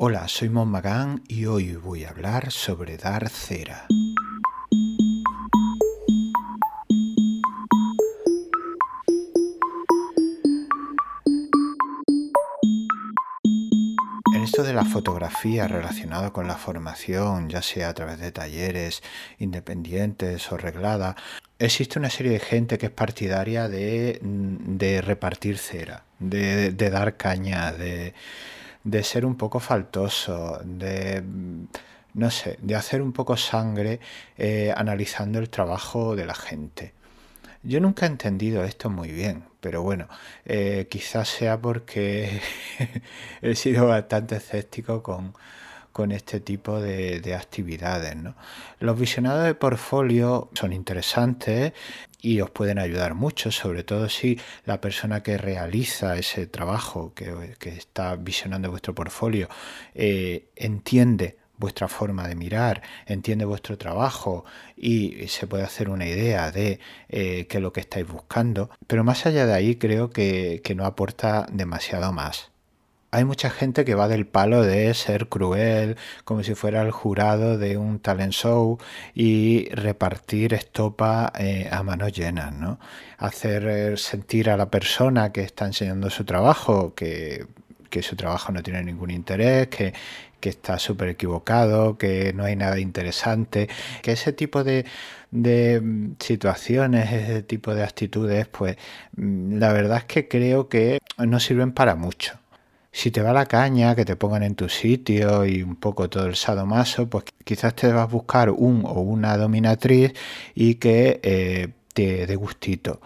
Hola, soy Mon Magán y hoy voy a hablar sobre dar cera. En esto de la fotografía relacionado con la formación, ya sea a través de talleres independientes o reglada, existe una serie de gente que es partidaria de, de repartir cera, de dar caña, de, de ser un poco faltoso, de no sé, de hacer un poco sangre eh, analizando el trabajo de la gente. Yo nunca he entendido esto muy bien, pero bueno, eh, quizás sea porque he sido bastante escéptico con, con este tipo de, de actividades. Los visionados de portfolio son interesantes y os pueden ayudar mucho, sobre todo si la persona que realiza ese trabajo, que, que está visionando vuestro portfolio, eh, entiende vuestra forma de mirar, entiende vuestro trabajo y se puede hacer una idea de eh, qué es lo que estáis buscando. Pero más allá de ahí creo que no aporta demasiado más hay mucha gente que va del palo de ser cruel, como si fuera el jurado de un talent show y repartir estopa eh, a manos llenas, ¿no? Hacer eh, sentir a la persona que está enseñando su trabajo que, su trabajo no tiene ningún interés, que, está súper equivocado, que no hay nada interesante, que ese tipo de, de situaciones, ese tipo de actitudes, pues mm, la verdad es que creo que no sirven para mucho si te va la caña, que te pongan en tu sitio y un poco todo el sadomaso, pues quizás te vas a buscar un o una dominatriz y que eh, te dé gustito.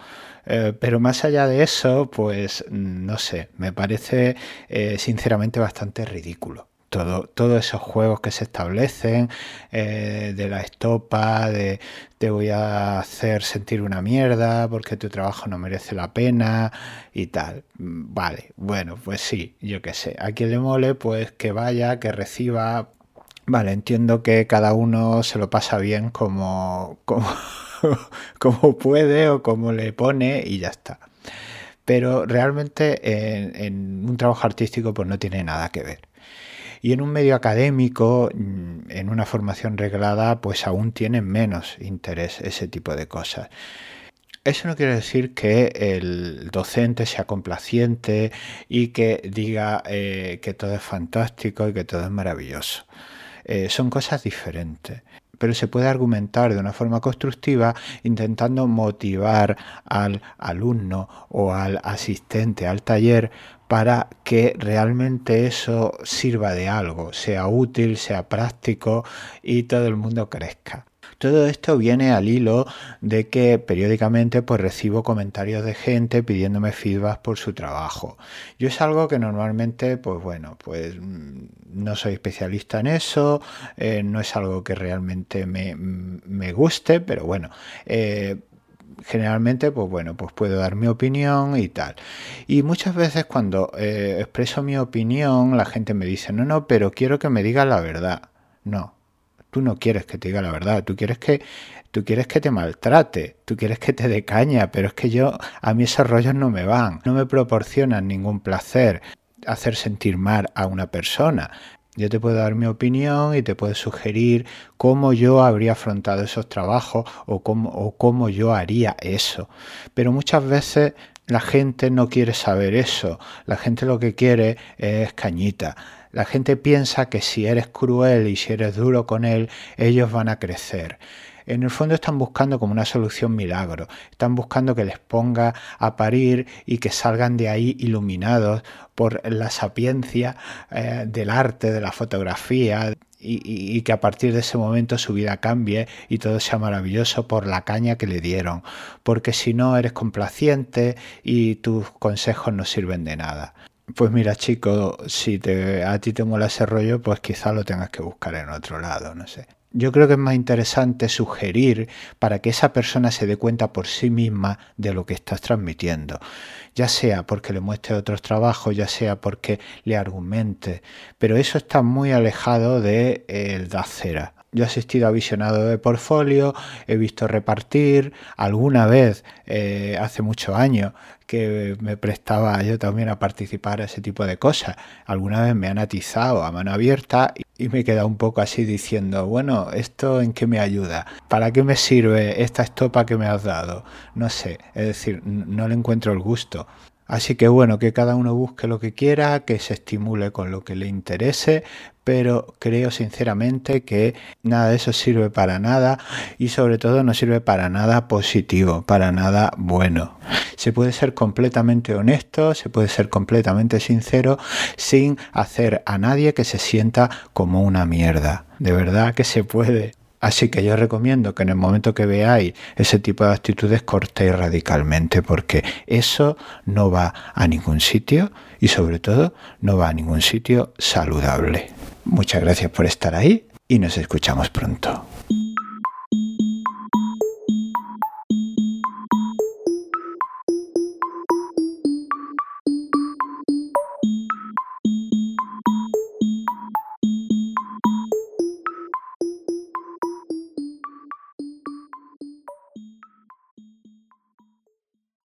Eh, pero más allá de eso, pues no sé, me parece eh, sinceramente bastante ridículo todos esos juegos que se establecen, eh, de la estopa, de te voy a hacer sentir una mierda porque tu trabajo no merece la pena y tal. Mm, vale, bueno, pues sí, yo qué sé. A quien le mole, pues que vaya, que reciba. Vale, entiendo que cada uno se lo pasa bien como, como, como puede o como le pone y ya está. Pero realmente en, en un trabajo artístico pues no tiene nada que ver. Y en un medio académico, mm, en una formación reglada, pues aún tienen menos interés ese tipo de cosas. Eso no quiere decir que el docente sea complaciente y que diga eh, que todo es fantástico y que todo es maravilloso. Eh, son cosas diferentes pero se puede argumentar de una forma constructiva intentando motivar al alumno o al asistente al taller para que realmente eso sirva de algo, sea útil, sea práctico y todo el mundo crezca. Todo esto viene al hilo de que periódicamente pues recibo comentarios de gente pidiéndome feedback por su trabajo. Yo es algo que normalmente pues bueno, pues mm, no soy especialista en eso, eh, no es algo que realmente me, me guste, pero bueno, eh, generalmente, pues bueno, pues puedo dar mi opinión y tal. Y muchas veces cuando eh, expreso mi opinión, la gente me dice, no, no, pero quiero que me diga la verdad. No, tú no quieres que te diga la verdad, tú quieres que tú quieres que te maltrate, tú quieres que te dé caña, pero es que yo a mí esos rollos no me van, no me proporcionan ningún placer hacer sentir mal a una persona. Yo te puedo dar mi opinión y te puedo sugerir cómo yo habría afrontado esos trabajos o cómo, o cómo yo haría eso. Pero muchas veces la gente no quiere saber eso. La gente lo que quiere es cañita. La gente piensa que si eres cruel y si eres duro con él, ellos van a crecer en el fondo están buscando como una solución milagro, están buscando que les ponga a parir y que salgan de ahí iluminados por la sapiencia eh, del arte, de la fotografía, y, que a partir de ese momento su vida cambie y todo sea maravilloso por la caña que le dieron. Porque si no eres complaciente y tus consejos no sirven de nada. Pues mira, chico, si te, a ti te mola ese rollo, pues quizá lo tengas que buscar en otro lado, no sé yo creo que es más interesante sugerir para que esa persona se dé cuenta por sí misma de lo que estás transmitiendo, ya sea porque le muestre otros trabajos, ya sea porque le argumente, pero eso está muy alejado de el da cera. Yo he asistido a visionado de portfolio, he visto repartir, alguna vez, eh, hace muchos años, que me prestaba yo también a participar a ese tipo de cosas. Alguna vez me han atizado a mano abierta y me he quedado un poco así diciendo, bueno, ¿esto en qué me ayuda? ¿Para qué me sirve esta estopa que me has dado? No sé, es decir, no le encuentro el gusto. Así que bueno, que cada uno busque lo que quiera, que se estimule con lo que le interese, pero creo sinceramente que nada de eso sirve para nada y sobre todo no sirve para nada positivo, para nada bueno. Se puede ser completamente honesto, se puede ser completamente sincero sin hacer a nadie que se sienta como una mierda. De verdad que se puede. Así que yo recomiendo que en el momento que veáis ese tipo de actitudes cortéis radicalmente porque eso no va a ningún sitio y sobre todo no va a ningún sitio saludable. Muchas gracias por estar ahí y nos escuchamos pronto.